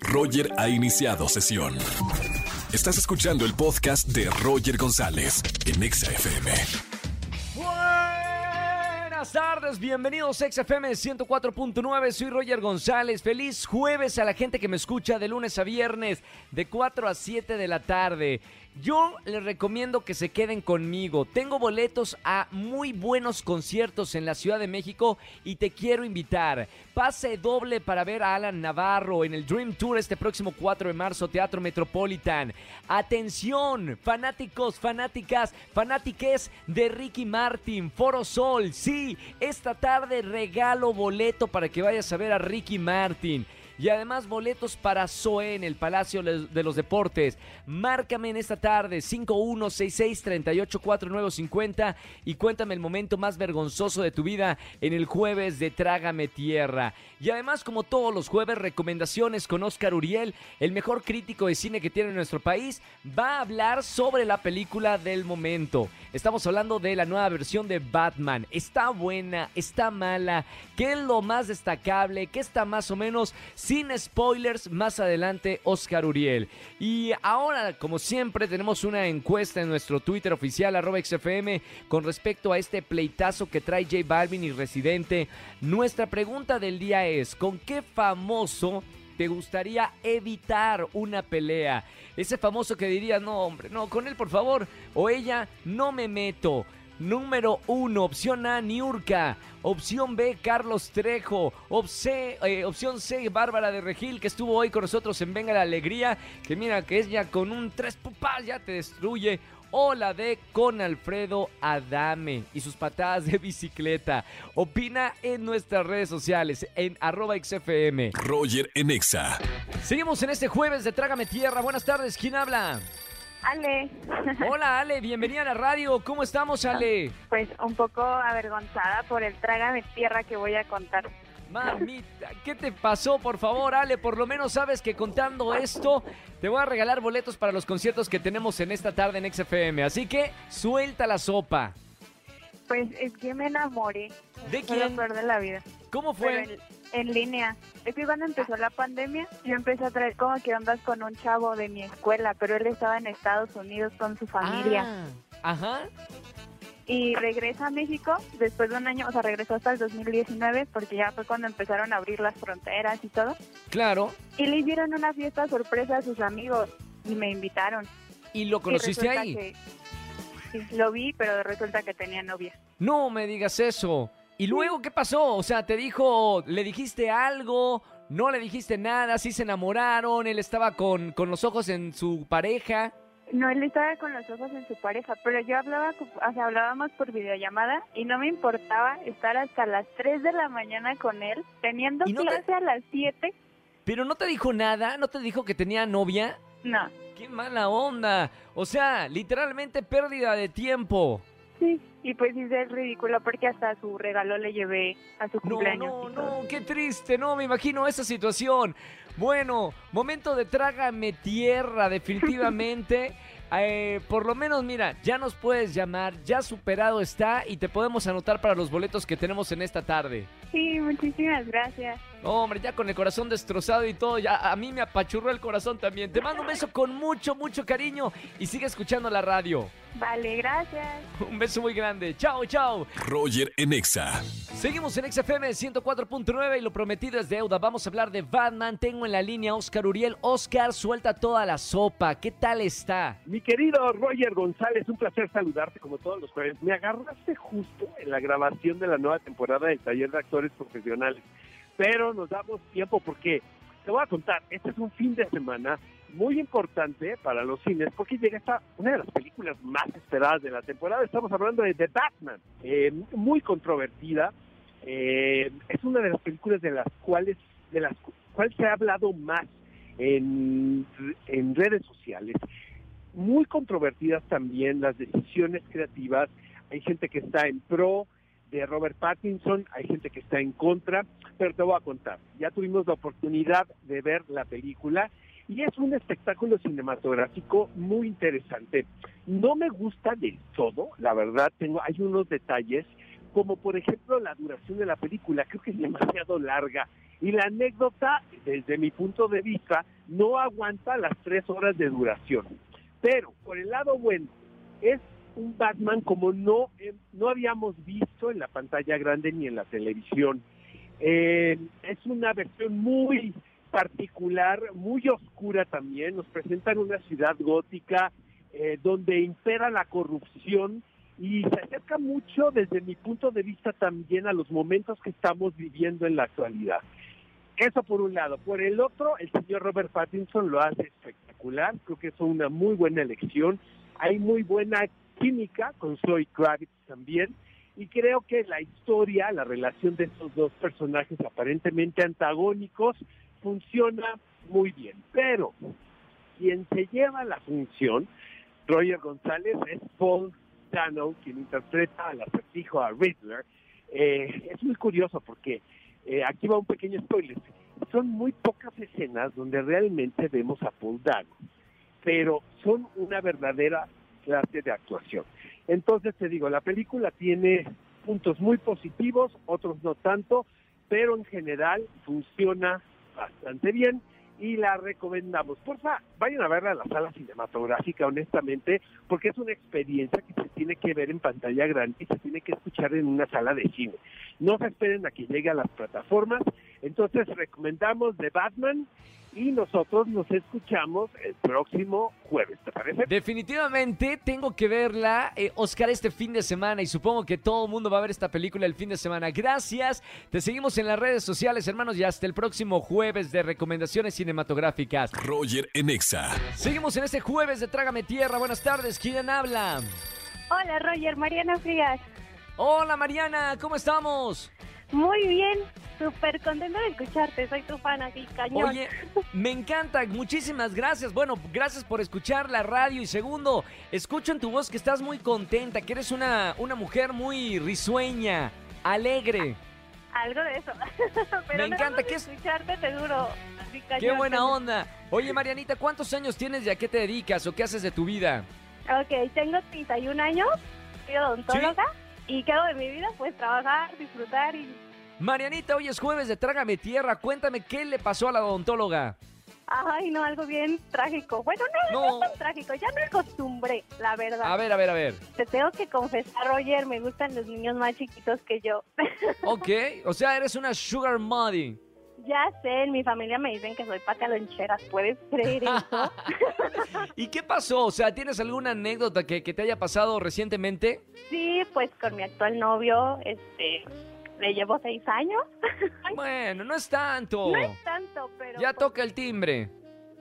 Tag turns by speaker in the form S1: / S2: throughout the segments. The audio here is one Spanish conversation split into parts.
S1: Roger ha iniciado sesión. Estás escuchando el podcast de Roger González en Exa FM.
S2: Buenas tardes, bienvenidos a XFM 104.9, soy Roger González, feliz jueves a la gente que me escucha de lunes a viernes de 4 a 7 de la tarde. Yo les recomiendo que se queden conmigo. Tengo boletos a muy buenos conciertos en la Ciudad de México y te quiero invitar. Pase doble para ver a Alan Navarro en el Dream Tour este próximo 4 de marzo, Teatro Metropolitan. Atención, fanáticos, fanáticas, fanátiques de Ricky Martin, Foro Sol. Sí, esta tarde regalo boleto para que vayas a ver a Ricky Martin. Y además boletos para Zoe en el Palacio de los Deportes. Márcame en esta tarde 5166-384950 y cuéntame el momento más vergonzoso de tu vida en el jueves de Trágame Tierra. Y además, como todos los jueves, recomendaciones con Oscar Uriel, el mejor crítico de cine que tiene nuestro país, va a hablar sobre la película del momento. Estamos hablando de la nueva versión de Batman. ¿Está buena? ¿Está mala? ¿Qué es lo más destacable? ¿Qué está más o menos? Sin spoilers, más adelante Oscar Uriel. Y ahora, como siempre, tenemos una encuesta en nuestro Twitter oficial, arroba XFM, con respecto a este pleitazo que trae J Balvin y Residente. Nuestra pregunta del día es, ¿con qué famoso te gustaría evitar una pelea? Ese famoso que diría, no hombre, no, con él por favor, o ella, no me meto. Número 1, opción A, Niurka. Opción B, Carlos Trejo. Eh, opción C, Bárbara de Regil, que estuvo hoy con nosotros en Venga la Alegría. Que mira que es ya con un tres pupas ya te destruye. O la D con Alfredo Adame y sus patadas de bicicleta. Opina en nuestras redes sociales en arroba XFM.
S1: Roger en Exa.
S2: Seguimos en este jueves de Trágame Tierra. Buenas tardes, ¿quién habla?
S3: Ale.
S2: Hola Ale, bienvenida a la radio. ¿Cómo estamos Ale?
S3: Pues un poco avergonzada por el trágame tierra que voy a contar.
S2: Mamita, ¿qué te pasó? Por favor, Ale, por lo menos sabes que contando esto, te voy a regalar boletos para los conciertos que tenemos en esta tarde en XFM. Así que suelta la sopa.
S3: Pues es que me enamoré.
S2: ¿De quién?
S3: Fue de la vida.
S2: ¿Cómo fue?
S3: En, en, línea. Es que cuando empezó la pandemia, yo empecé a traer como que ondas con un chavo de mi escuela, pero él estaba en Estados Unidos con su familia.
S2: Ah, ajá.
S3: Y regresa a México después de un año, o sea, regresó hasta el 2019 porque ya fue cuando empezaron a abrir las fronteras y todo.
S2: Claro.
S3: Y le hicieron una fiesta sorpresa a sus amigos y me invitaron.
S2: ¿Y lo conociste ahí?
S3: Sí, lo vi, pero resulta que tenía novia.
S2: No me digas eso. ¿Y luego qué pasó? O sea, te dijo, le dijiste algo, no le dijiste nada, sí se enamoraron, él estaba con, con los ojos en su pareja.
S3: No, él estaba con los ojos en su pareja, pero yo hablaba, o sea, hablábamos por videollamada y no me importaba estar hasta las 3 de la mañana con él, teniendo clase a las 7.
S2: ¿Pero no te dijo nada? ¿No te dijo que tenía novia?
S3: No.
S2: ¡Qué mala onda! O sea, literalmente pérdida de tiempo.
S3: Sí, y pues hice el ridículo porque hasta su regalo le llevé a su cumpleaños.
S2: No, no, no, qué triste, no, me imagino esa situación. Bueno, momento de trágame tierra, definitivamente. Eh, por lo menos, mira, ya nos puedes llamar, ya superado está y te podemos anotar para los boletos que tenemos en esta tarde.
S3: Sí, muchísimas gracias.
S2: hombre, ya con el corazón destrozado y todo, ya a mí me apachurró el corazón también. Te mando un beso con mucho, mucho cariño y sigue escuchando la radio.
S3: Vale, gracias.
S2: Un beso muy grande. Chao, chao.
S1: Roger en Exa.
S2: Seguimos en XFM 104.9 y lo prometido es deuda. Vamos a hablar de Batman. Tengo en la línea Oscar Uriel. Oscar, suelta toda la sopa. ¿Qué tal está?
S4: Mi querido Roger González, un placer saludarte como todos los jueves. Me agarraste justo en la grabación de la nueva temporada del Taller de Actores Profesionales. Pero nos damos tiempo porque te voy a contar, este es un fin de semana muy importante para los cines porque llega esta una de las películas más esperadas de la temporada. Estamos hablando de The Batman, eh, muy controvertida. Eh, es una de las películas de las cuales de las cuales se ha hablado más en, en redes sociales. Muy controvertidas también las decisiones creativas. Hay gente que está en pro de Robert Pattinson, hay gente que está en contra, pero te voy a contar. Ya tuvimos la oportunidad de ver la película y es un espectáculo cinematográfico muy interesante. No me gusta del todo, la verdad, tengo hay unos detalles como por ejemplo la duración de la película, creo que es demasiado larga Y la anécdota, desde mi punto de vista, no aguanta las tres horas de duración. Pero, por el lado bueno, es un Batman como no, eh, no habíamos visto en la pantalla grande ni en la televisión. Eh, es una versión muy particular, muy oscura también. Nos presentan una ciudad gótica eh, donde impera la corrupción y se acerca mucho desde mi punto de vista también a los momentos que estamos viviendo en la actualidad. Eso por un lado. Por el otro, el señor Robert Pattinson lo hace espectacular. Creo que es una muy buena elección. Hay muy buena química con Zoe Kravitz también. Y creo que la historia, la relación de estos dos personajes aparentemente antagónicos, funciona muy bien. Pero quien se lleva la función, Roger González, es Paul Dano, quien interpreta al acertijo a Riddler. Eh, es muy curioso porque eh, aquí va un pequeño spoiler. Son muy pocas escenas donde realmente vemos a Paul Dano, pero son una verdadera clase de actuación. Entonces te digo, la película tiene puntos muy positivos, otros no tanto, pero en general funciona bastante bien y la recomendamos. Porfa, vayan a verla a la sala cinematográfica, honestamente, porque es una experiencia que se tiene que ver en pantalla grande y se tiene que escuchar en una sala de cine. No se esperen a que llegue a las plataformas. Entonces, recomendamos The Batman y nosotros nos escuchamos el próximo jueves, ¿te parece?
S2: Definitivamente tengo que verla, eh, Oscar, este fin de semana y supongo que todo el mundo va a ver esta película el fin de semana. Gracias, te seguimos en las redes sociales, hermanos, y hasta el próximo jueves de recomendaciones cinematográficas.
S1: Roger Enexa.
S2: Seguimos en este jueves de Trágame Tierra. Buenas tardes, ¿quién habla?
S3: Hola, Roger, Mariana Frías.
S2: Hola, Mariana, ¿cómo estamos?
S3: Muy bien, súper contenta de escucharte, soy tu fan aquí, cañón.
S2: Oye, me encanta, muchísimas gracias. Bueno, gracias por escuchar la radio. Y segundo, escucho en tu voz que estás muy contenta, que eres una, una mujer muy risueña, alegre.
S3: Algo de eso. Pero
S2: Me encanta, ¿qué es?
S3: escucharte, te. Así, cañón,
S2: Qué buena onda. Oye, Marianita, ¿cuántos años tienes y a qué te dedicas o qué haces de tu vida?
S3: Ok, tengo 31 años, soy odontóloga y ¿qué hago de mi vida? Pues trabajar, disfrutar y...
S2: Marianita, hoy es jueves de Trágame Tierra. Cuéntame qué le pasó a la odontóloga.
S3: Ay, no, algo bien trágico. Bueno, no, no,
S2: No.
S3: es tan trágico, ya me acostumbré, la verdad.
S2: A ver, a ver, a ver.
S3: Te tengo que confesar, Roger, me gustan los niños más chiquitos que yo.
S2: Ok, o sea, eres una sugar muddy.
S3: ya sé, en mi familia me dicen que soy pataloncheras, ¿puedes creer eso?
S2: ¿Y qué pasó? O sea, ¿tienes alguna anécdota que, que te haya pasado recientemente?
S3: sí, pues con mi actual novio, este, le llevo seis años.
S2: Bueno, no es tanto.
S3: No es tanto, pero...
S2: Ya
S3: pues,
S2: toca el timbre.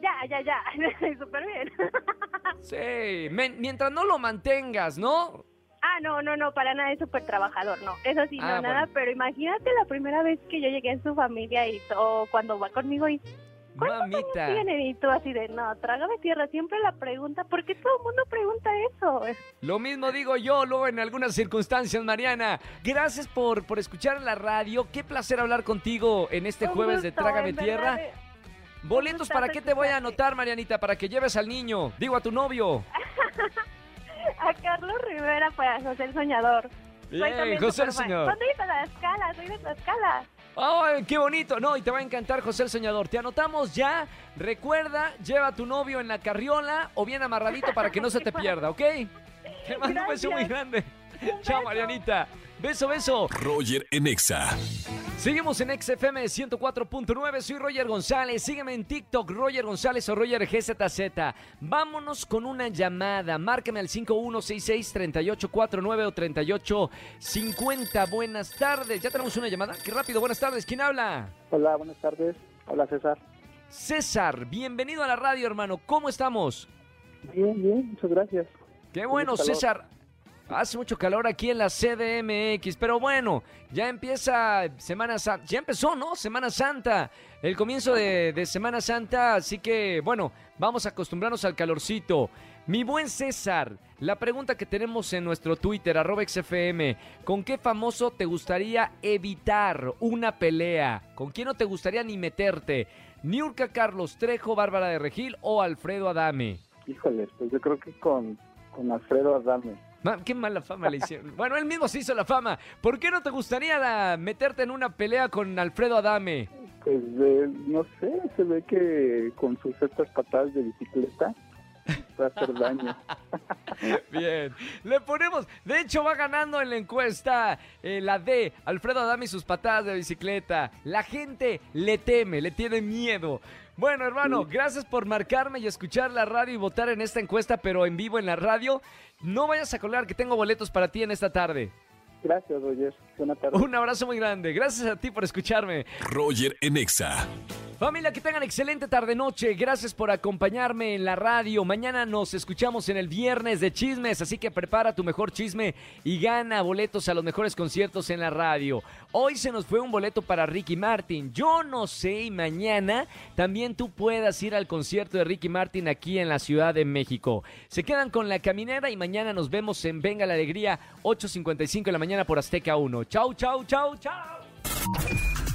S3: Ya, ya, ya, súper bien.
S2: Sí, men- mientras no lo mantengas, ¿no?
S3: Ah, no, no, no, para nada es súper trabajador, no. Eso sí, no,
S2: Ah,
S3: nada,
S2: bueno.
S3: pero imagínate la primera vez que yo llegué en su familia y todo, cuando va conmigo y
S2: Mamita.
S3: vienen y tú así de, no, trágame tierra, siempre la pregunta, ¿por qué todo el mundo pregunta eso?
S2: Lo mismo digo yo luego en algunas circunstancias, Mariana. Gracias por, por escuchar la radio. Qué placer hablar contigo en este
S3: Un
S2: jueves de Trágame Tierra.
S3: verdad, eh,
S2: Boletos para qué te voy a anotar, Marianita, para que lleves al niño. Digo a tu novio.
S3: A Carlos Rivera para José el Soñador.
S2: Bien, José el
S3: superfan.
S2: Señor.
S3: ¿Cuándo ibas a Tlaxcala? Soy de Tlaxcala.
S2: ¡Ay, qué bonito! No, y te va a encantar José el Soñador. Te anotamos ya. Recuerda, lleva a tu novio en la carriola o bien amarradito para que no se te pierda, ¿ok? Te mando un beso muy
S3: Gracias.
S2: grande.
S3: Un
S2: Chao. Marianita. Beso, beso.
S1: Roger Enexa.
S2: Seguimos en XFM 104.9, soy Roger González, sígueme en TikTok, Roger González o Roger GZZ. Vámonos con una llamada, márcame al 5166-3849 o 3850. Buenas tardes, ya tenemos una llamada, qué rápido, buenas tardes, ¿quién habla?
S5: Hola, buenas tardes. Hola, César.
S2: César, bienvenido a la radio, hermano, ¿cómo estamos?
S5: Bien, bien, muchas gracias.
S2: Qué bueno. César. Hace mucho calor aquí en la CDMX, pero bueno, ya empieza Semana Santa, ya empezó, ¿no? Semana Santa, el comienzo de, Semana Santa, así que bueno, vamos a acostumbrarnos al calorcito. Mi buen César, la pregunta que tenemos en nuestro Twitter, arroba XFM, ¿con qué famoso te gustaría evitar una pelea? ¿Con quién no te gustaría ni meterte? ¿Niurka Carlos Trejo, Bárbara de Regil o Alfredo Adame?
S5: Híjole, pues yo creo que con, con Alfredo Adame.
S2: Qué mala fama le hicieron. Bueno, él mismo se hizo la fama. ¿Por qué no te gustaría la- meterte en una pelea con Alfredo Adame?
S5: Pues no sé, se ve que con sus estas patadas de bicicleta va a hacer daño.
S2: Bien, le ponemos, de hecho va ganando en la encuesta eh, la D, Alfredo Adami sus patadas de bicicleta. La gente le teme, le tiene miedo. Bueno, hermano, gracias por marcarme y escuchar la radio y votar en esta encuesta, pero en vivo en la radio. No vayas a colar que tengo boletos para ti en esta tarde.
S5: Gracias, Roger. Buenas tardes.
S2: Un abrazo muy grande. Gracias a ti por escucharme.
S1: Roger Enexa.
S2: Familia, que tengan excelente tarde-noche. Gracias por acompañarme en la radio. Mañana nos escuchamos en el viernes de chismes, así que prepara tu mejor chisme y gana boletos a los mejores conciertos en la radio. Hoy se nos fue un boleto para Ricky Martin. Yo no sé, y mañana también tú puedas ir al concierto de Ricky Martin aquí en la Ciudad de México. Se quedan con la caminera y mañana nos vemos en Venga la Alegría, 8.55 de la mañana por Azteca 1. Chau, chau, chau, chau.